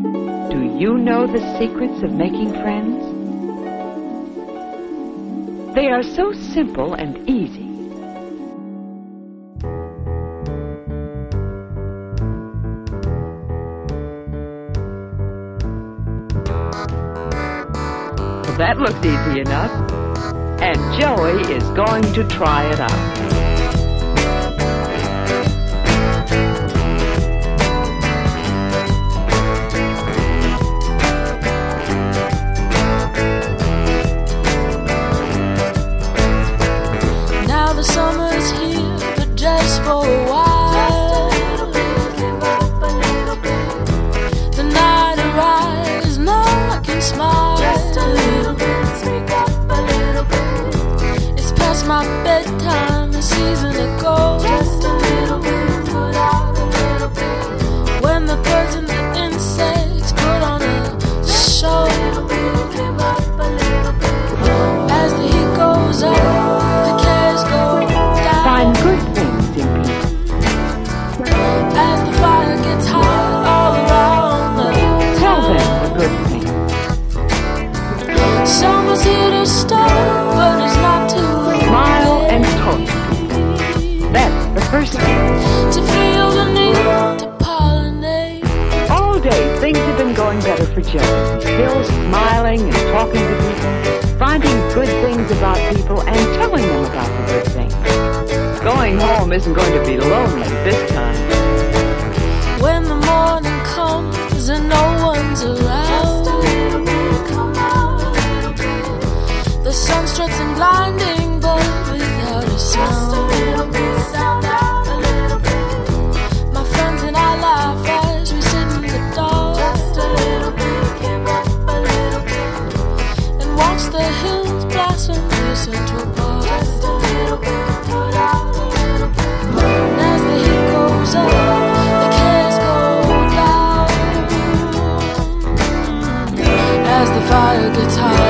Do you know the secrets of making friends? They are so simple and easy. that looks easy enough. And Joey is going to try it out. For Joe. Still smiling and talking to people, finding good things about people and telling them about the good things. Going home isn't going to be lonely this time. When the morning comes and no one's around, the sun struts in blinding, but without a sound. Fire gets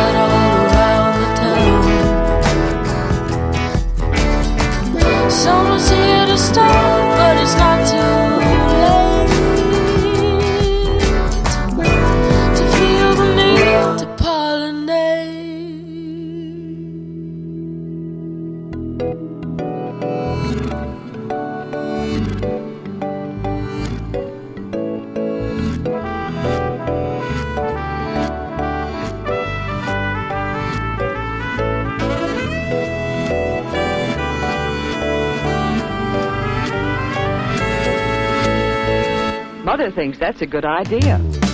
thinks that's a good idea.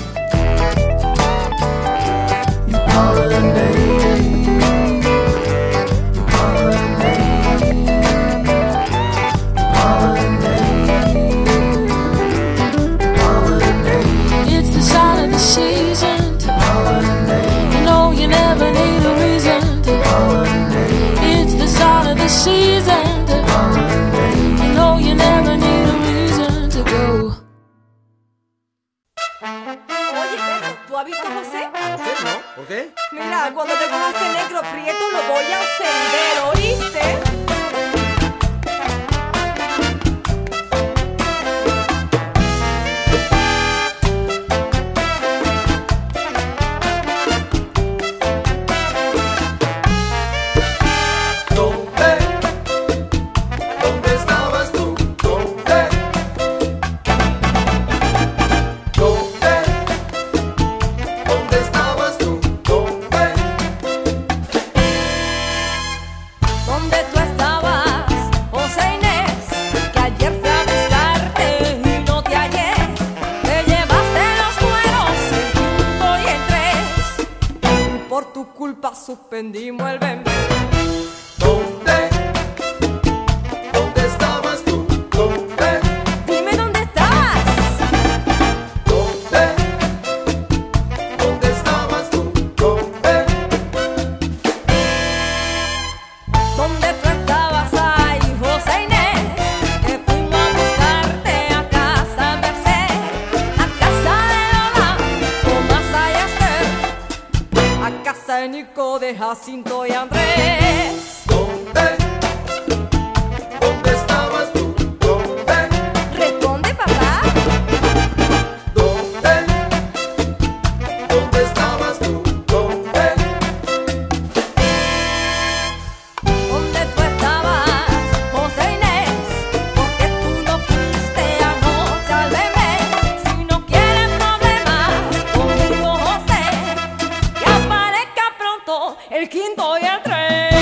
el quinto y tres.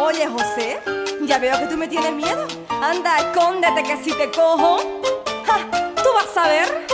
Oye, José, ya veo que tú me tienes miedo. Anda, escóndete que si te cojo, tú vas a ver.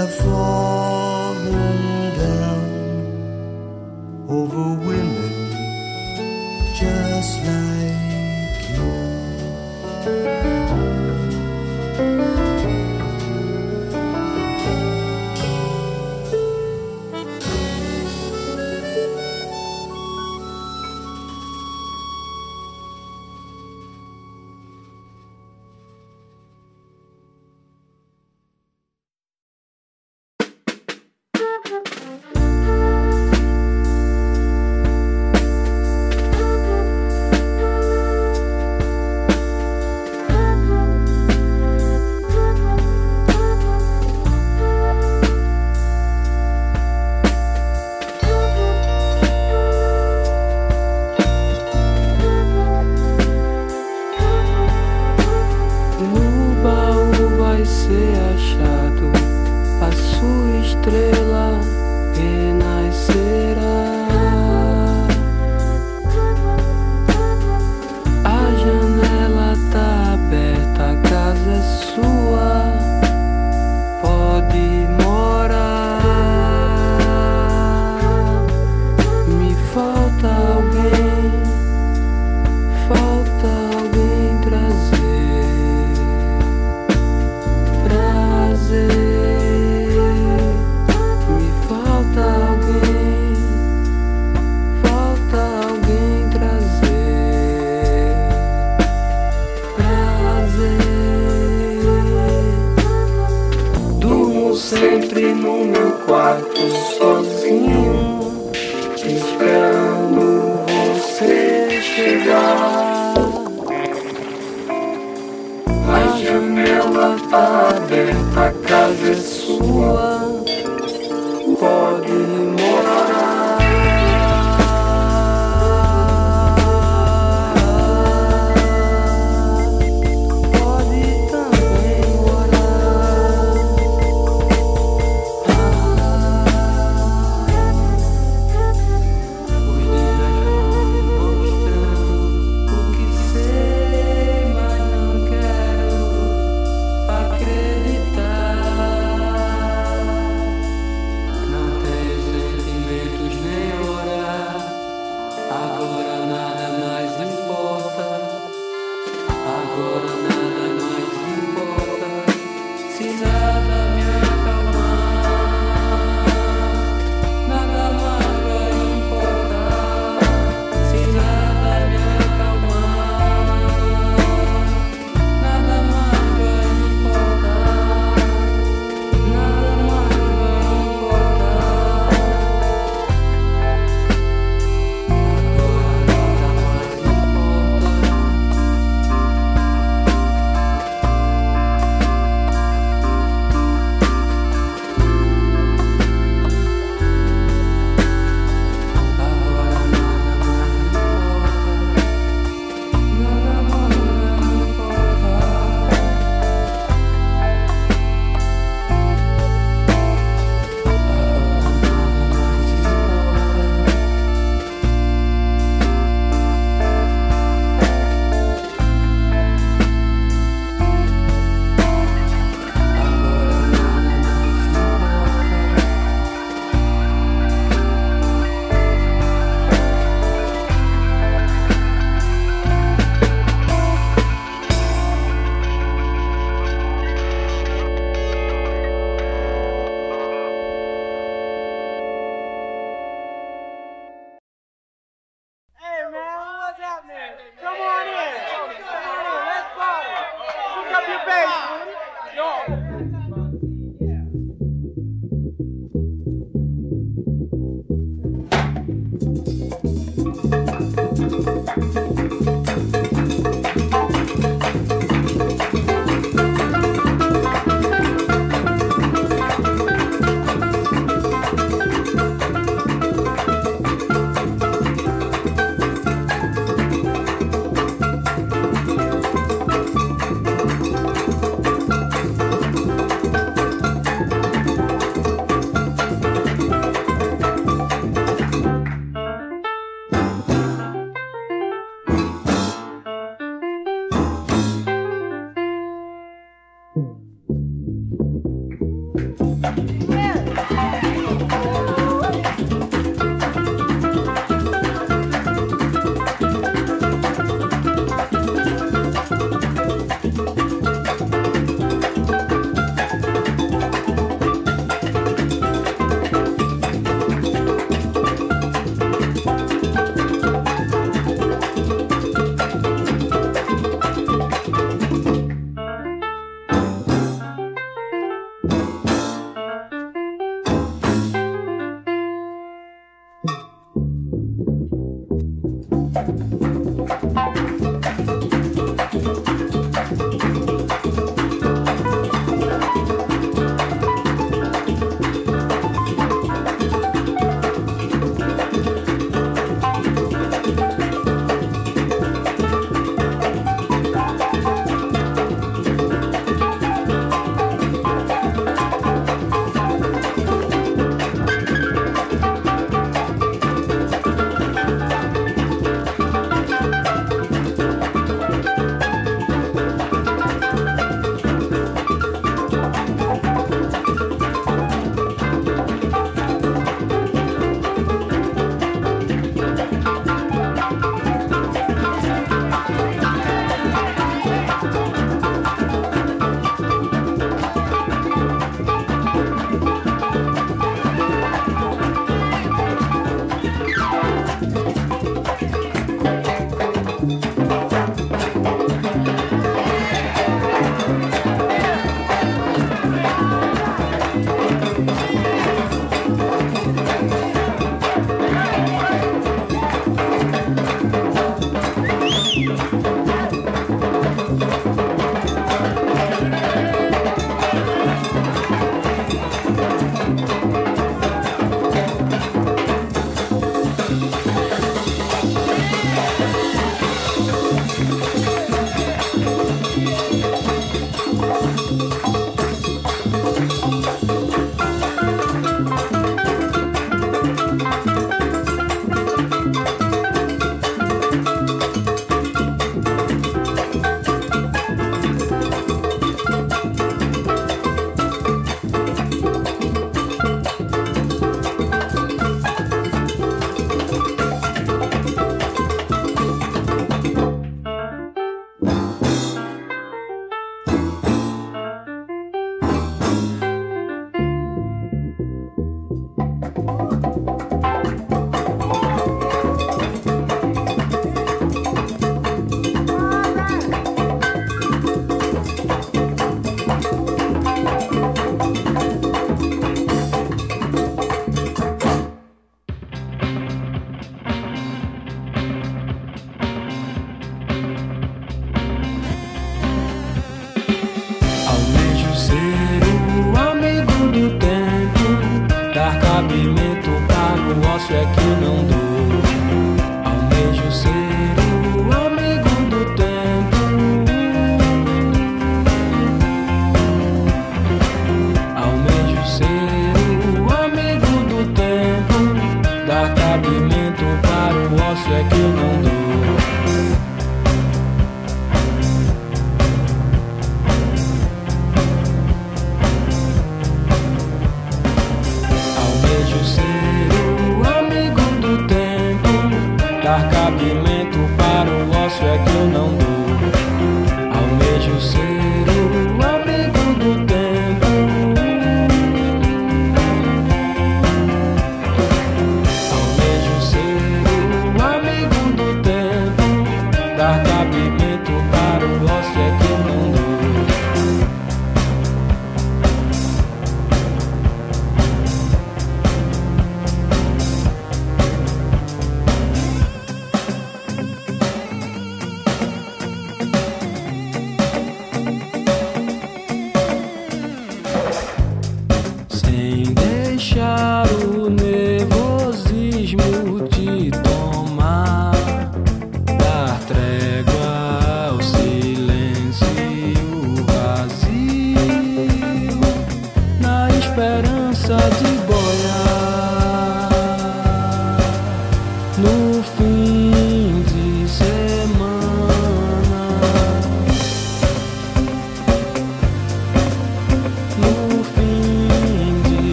have fallen down over women just like you.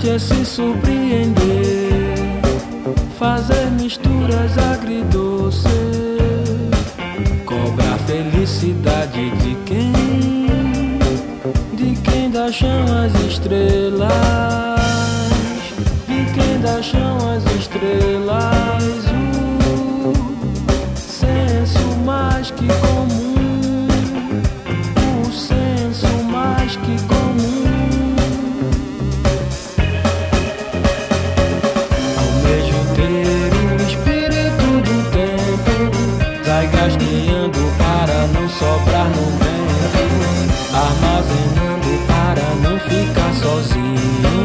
gente é se surpreender, fazer misturas agridoce, cobrar felicidade de quem, de quem dá chão as estrelas, de quem dá chão as estrelas. O senso mais que comum, o senso mais que soprar no vento, armazenando para não ficar sozinho.